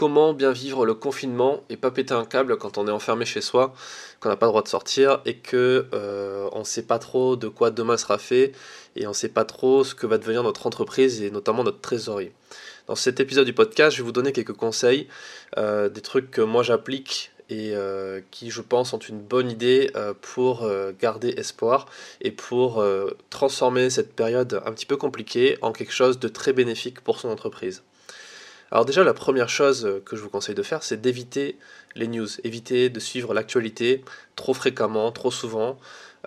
comment bien vivre le confinement et pas péter un câble quand on est enfermé chez soi, qu'on n'a pas le droit de sortir et que euh, on ne sait pas trop de quoi demain sera fait et on ne sait pas trop ce que va devenir notre entreprise et notamment notre trésorerie. Dans cet épisode du podcast, je vais vous donner quelques conseils, euh, des trucs que moi j'applique et euh, qui, je pense, ont une bonne idée pour garder espoir et pour transformer cette période un petit peu compliquée en quelque chose de très bénéfique pour son entreprise. Alors déjà, la première chose que je vous conseille de faire, c'est d'éviter les news, éviter de suivre l'actualité trop fréquemment, trop souvent,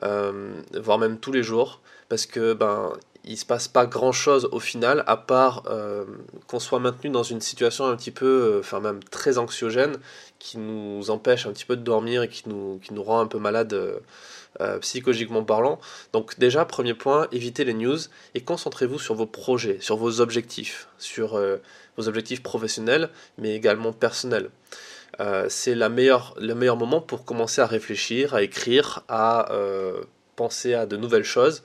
euh, voire même tous les jours, parce que ben il se passe pas grand chose au final, à part euh, qu'on soit maintenu dans une situation un petit peu, euh, enfin même très anxiogène, qui nous empêche un petit peu de dormir et qui nous, qui nous rend un peu malade. Psychologiquement parlant. Donc déjà, premier point, évitez les news et concentrez-vous sur vos projets, sur vos objectifs, sur vos objectifs professionnels, mais également personnels. Euh, c'est le meilleur moment pour commencer à réfléchir, à écrire, à euh, penser à de nouvelles choses.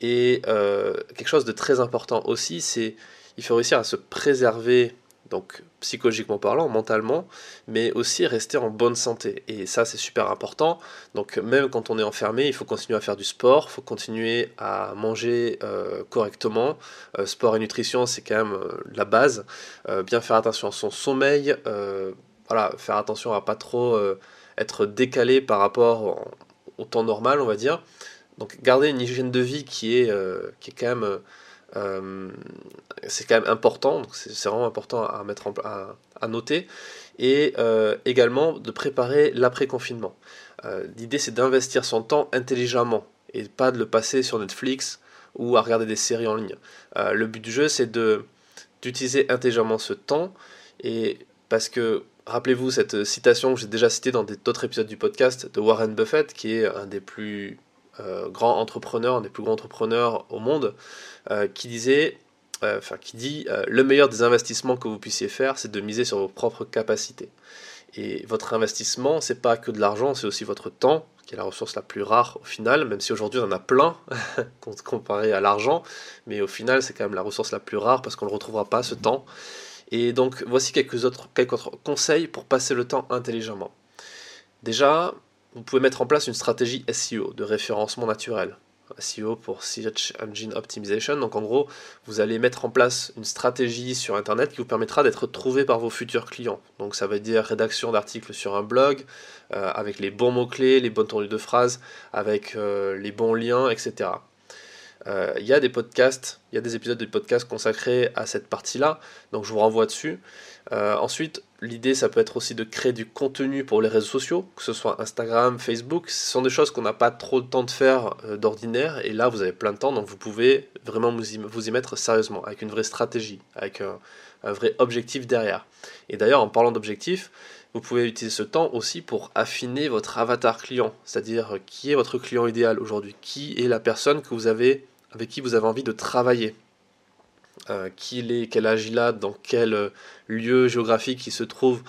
Et euh, quelque chose de très important aussi, c'est il faut réussir à se préserver donc psychologiquement parlant, mentalement, mais aussi rester en bonne santé. Et ça, c'est super important. Donc même quand on est enfermé, il faut continuer à faire du sport, il faut continuer à manger euh, correctement. Euh, sport et nutrition, c'est quand même euh, la base. bien faire attention à son sommeil, voilà, faire attention à pas trop être décalé par rapport au, temps normal, on va dire. Donc garder une hygiène de vie qui est, qui est quand même euh, c'est quand même important, c'est vraiment important à, mettre à, noter, et euh, également de préparer l'après-confinement. Euh, l'idée c'est d'investir son temps intelligemment et pas de le passer sur Netflix ou à regarder des séries en ligne. le but du jeu c'est d'utiliser intelligemment ce temps et parce que rappelez-vous cette citation que j'ai déjà citée dans d'autres épisodes du podcast de Warren Buffett qui est un des plus euh, grand entrepreneur, un des plus grands entrepreneurs au monde, euh, qui disait, euh, enfin qui dit, le meilleur des investissements que vous puissiez faire, c'est de miser sur vos propres capacités. Et votre investissement, c'est pas que de l'argent, c'est aussi votre temps, qui est la ressource la plus rare au final, même si aujourd'hui on en a plein comparé à l'argent, mais au final c'est quand même la ressource la plus rare parce qu'on ne retrouvera pas ce temps. Et donc voici quelques autres conseils pour passer le temps intelligemment. Déjà, vous pouvez mettre en place une stratégie SEO de référencement naturel. SEO pour Search Engine Optimization. Donc en gros, vous allez mettre en place une stratégie sur Internet qui vous permettra d'être trouvé par vos futurs clients. Donc ça veut dire rédaction d'articles sur un blog, euh, avec les bons mots-clés, les bonnes tournures de phrases, avec euh, les bons liens, etc. Euh, il y a des podcasts, il y a des épisodes de podcasts consacrés à cette partie-là, donc je vous renvoie dessus. Euh, ensuite, l'idée, ça peut être aussi de créer du contenu pour les réseaux sociaux, que ce soit Instagram, Facebook. Ce sont des choses qu'on n'a pas trop de temps de faire euh, d'ordinaire, et là, vous avez plein de temps, donc vous pouvez vraiment vous y, mettre sérieusement, avec une vraie stratégie, avec un, vrai objectif derrière. Et d'ailleurs, en parlant d'objectif, vous pouvez utiliser ce temps aussi pour affiner votre avatar client, c'est-à-dire qui est votre client idéal aujourd'hui, qui est la personne que vous avez, avec qui vous avez envie de travailler. Euh, qui il est, quel âge il a, dans quel euh, lieu géographique il se trouve,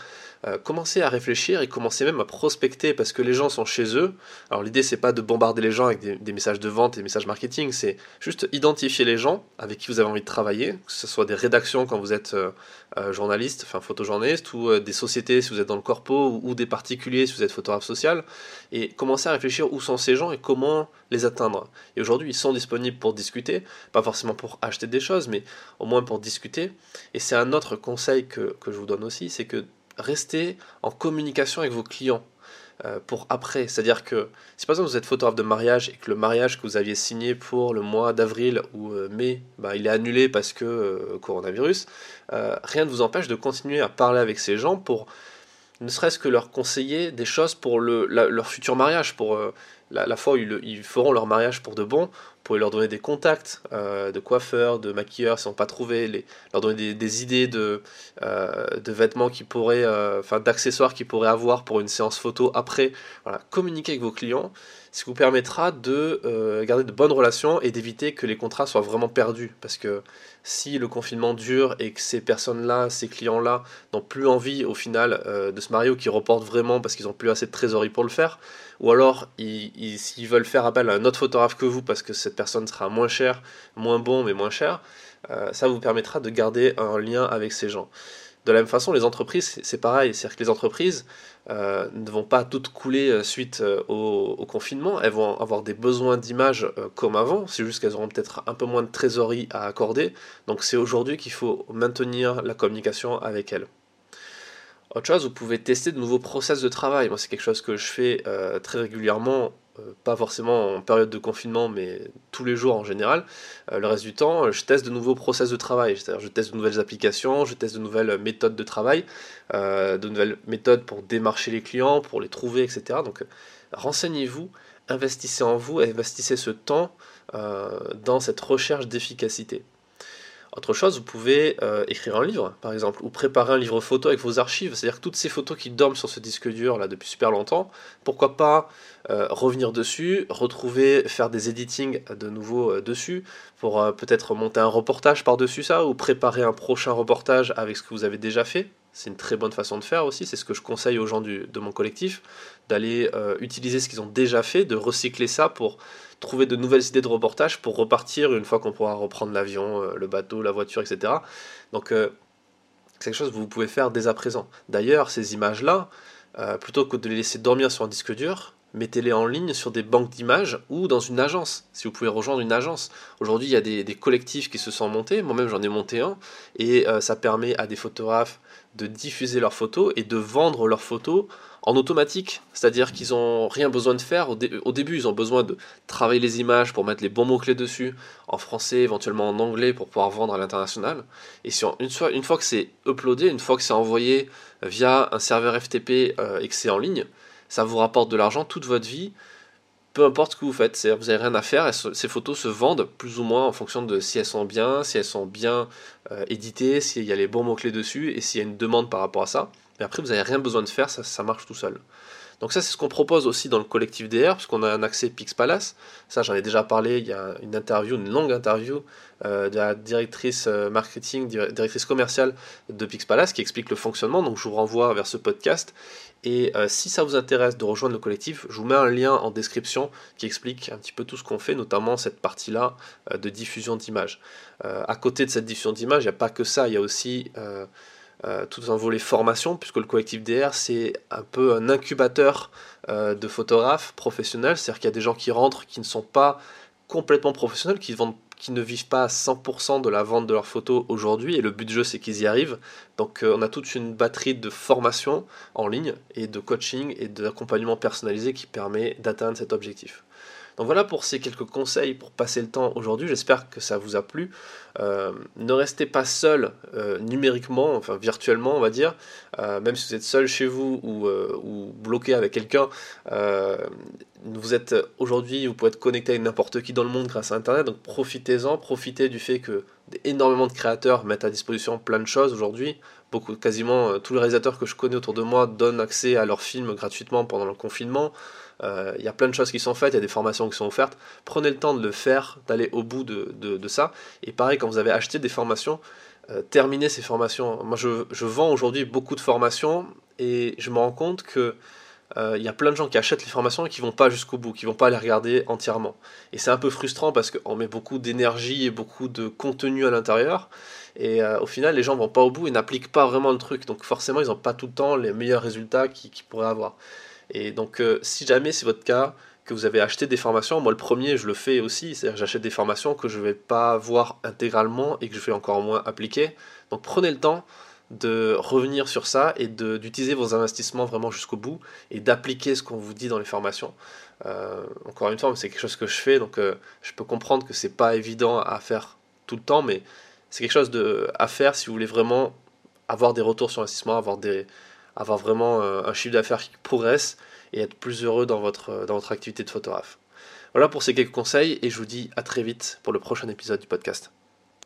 euh, commencer à réfléchir et commencer même à prospecter parce que les gens sont chez eux. Alors l'idée c'est pas de bombarder les gens avec des, messages de vente et des messages marketing, c'est juste identifier les gens avec qui vous avez envie de travailler, que ce soit des rédactions quand vous êtes euh, euh, journaliste, enfin photojournaliste, ou des sociétés si vous êtes dans le corpo, ou, des particuliers si vous êtes photographe social, et commencer à réfléchir où sont ces gens et comment les atteindre. Et aujourd'hui ils sont disponibles pour discuter, pas forcément pour acheter des choses, mais au moins pour discuter. Et c'est un autre conseil que, que je vous donne aussi, c'est que restez en communication avec vos clients euh, pour après. C'est-à-dire que si par exemple vous êtes photographe de mariage et que le mariage que vous aviez signé pour le mois d'avril ou euh, mai, bah, il est annulé parce que euh, coronavirus, rien ne vous empêche de continuer à parler avec ces gens pour ne serait-ce que leur conseiller des choses pour le, leur futur mariage, pour la, fois où ils, feront leur mariage pour de bon, pouvez leur donner des contacts euh, de coiffeurs, de maquilleurs, si on pas trouvé, leur donner des, idées de, euh, de vêtements qui pourraient, euh, enfin d'accessoires qu'ils pourraient avoir pour une séance photo après. Voilà, communiquer avec vos clients, ce qui vous permettra de garder de bonnes relations et d'éviter que les contrats soient vraiment perdus. Parce que si le confinement dure et que ces personnes-là, ces clients-là, n'ont plus envie au final de se marier ou qui reportent vraiment parce qu'ils n'ont plus assez de trésorerie pour le faire, ou alors s'ils veulent faire appel à un autre photographe que vous parce que cette personne sera moins chère, moins bon mais moins cher, euh, ça vous permettra de garder un lien avec ces gens. De la même façon, les entreprises, c'est pareil. C'est-à-dire que les entreprises euh, ne vont pas toutes couler euh, suite au, confinement. Elles vont avoir des besoins d'image comme avant. C'est juste qu'elles auront peut-être un peu moins de trésorerie à accorder. Donc c'est aujourd'hui qu'il faut maintenir la communication avec elles. Autre chose, vous pouvez tester de nouveaux process de travail. Moi, c'est quelque chose que je fais très régulièrement pas forcément en période de confinement, mais tous les jours en général, euh, le reste du temps, je teste de nouveaux process de travail. C'est-à-dire, je teste de nouvelles applications, je teste de nouvelles méthodes de travail, euh, de nouvelles méthodes pour démarcher les clients, pour les trouver, etc. Donc, renseignez-vous, investissez en vous, investissez ce temps dans cette recherche d'efficacité. Autre chose, vous pouvez euh, écrire un livre, par exemple, ou préparer un livre photo avec vos archives, c'est-à-dire que toutes ces photos qui dorment sur ce disque dur là depuis super longtemps, pourquoi pas euh, revenir dessus, retrouver, faire des editing de nouveau euh, dessus, pour peut-être monter un reportage par-dessus ça, ou préparer un prochain reportage avec ce que vous avez déjà fait. C'est une très bonne façon de faire aussi, c'est ce que je conseille aux gens de mon collectif, d'aller utiliser ce qu'ils ont déjà fait, de recycler ça pour trouver de nouvelles idées de reportage pour repartir une fois qu'on pourra reprendre l'avion, euh, le bateau, la voiture, etc. Donc euh, c'est quelque chose que vous pouvez faire dès à présent. D'ailleurs, ces images-là, euh, plutôt que de les laisser dormir sur un disque dur, mettez-les en ligne sur des banques d'images ou dans une agence, si vous pouvez rejoindre une agence. Aujourd'hui, il y a des, collectifs qui se sont montés, moi-même j'en ai monté un, et ça permet à des photographes de diffuser leurs photos et de vendre leurs photos en automatique, c'est-à-dire qu'ils n'ont rien besoin de faire. Au, début, ils ont besoin de travailler les images pour mettre les bons mots-clés dessus, en français, éventuellement en anglais, pour pouvoir vendre à l'international. Et une, fois, que c'est uploadé, une fois que c'est envoyé via un serveur FTP euh, et que c'est en ligne, ça vous rapporte de l'argent toute votre vie, peu importe ce que vous faites. C'est-à-dire vous n'avez rien à faire, ces photos se vendent plus ou moins en fonction de si elles sont bien, si elles sont bien euh, éditées, s'il y a les bons mots-clés dessus, et s'il y a une demande par rapport à ça. Mais après, vous n'avez rien besoin de faire, ça marche tout seul. Donc ça, c'est ce qu'on propose aussi dans le collectif DR, puisqu'on a un accès Pix Palace. Ça, j'en ai déjà parlé, il y a une interview, une longue interview euh, de la directrice euh, marketing, directrice commerciale de Pix Palace qui explique le fonctionnement. Donc je vous renvoie vers ce podcast. Et euh, si ça vous intéresse de rejoindre le collectif, je vous mets un lien en description qui explique un petit peu tout ce qu'on fait, notamment cette partie-là de diffusion d'images. à côté de cette diffusion d'images, il n'y a pas que ça, il y a aussi euh, tout un volet formation, puisque le collectif DR, c'est un peu un incubateur euh, de photographes professionnels, c'est-à-dire qu'il y a des gens qui rentrent qui ne sont pas complètement professionnels, qui, ne vivent pas à 100% de la vente de leurs photos aujourd'hui, et le but du jeu, c'est qu'ils y arrivent. Donc euh, on a toute une batterie de formation en ligne, et de coaching, et d'accompagnement personnalisé qui permet d'atteindre cet objectif. Donc voilà pour ces quelques conseils pour passer le temps aujourd'hui. J'espère que ça vous a plu. Euh, ne restez pas seul euh, numériquement, enfin virtuellement on va dire, euh, même si vous êtes seul chez vous ou, bloqué avec quelqu'un. vous êtes aujourd'hui, vous pouvez être connecté avec n'importe qui dans le monde grâce à Internet, donc profitez-en, profitez du fait que énormément de créateurs mettent à disposition plein de choses aujourd'hui. Beaucoup, quasiment tous les réalisateurs que je connais autour de moi donnent accès à leurs films gratuitement pendant le confinement. Euh, il y a plein de choses qui sont faites, il y a des formations qui sont offertes. Prenez le temps de le faire, d'aller au bout de, de, ça. Et pareil, quand vous avez acheté des formations, euh, terminez ces formations. Moi, je, je vends aujourd'hui beaucoup de formations et je me rends compte que euh, il y a plein de gens qui achètent les formations et qui vont pas jusqu'au bout, qui vont pas les regarder entièrement. Et c'est un peu frustrant parce qu'on met beaucoup d'énergie et beaucoup de contenu à l'intérieur. Et au final, les gens vont pas au bout et n'appliquent pas vraiment le truc. Donc forcément, ils n'ont pas tout le temps les meilleurs résultats qu'ils pourraient avoir. Et donc, euh, si jamais c'est votre cas, que vous avez acheté des formations, moi le premier, je le fais aussi, c'est-à-dire j'achète des formations que je ne vais pas voir intégralement et que je vais encore moins appliquer. Donc prenez le temps de revenir sur ça et d'utiliser vos investissements vraiment jusqu'au bout et d'appliquer ce qu'on vous dit dans les formations. Euh, encore une fois, c'est quelque chose que je fais, donc euh, je peux comprendre que c'est pas évident à faire tout le temps, mais c'est quelque chose à faire si vous voulez vraiment avoir des retours sur investissement, avoir vraiment euh, un chiffre d'affaires qui progresse et être plus heureux dans votre activité de photographe. Voilà pour ces quelques conseils et je vous dis à très vite pour le prochain épisode du podcast.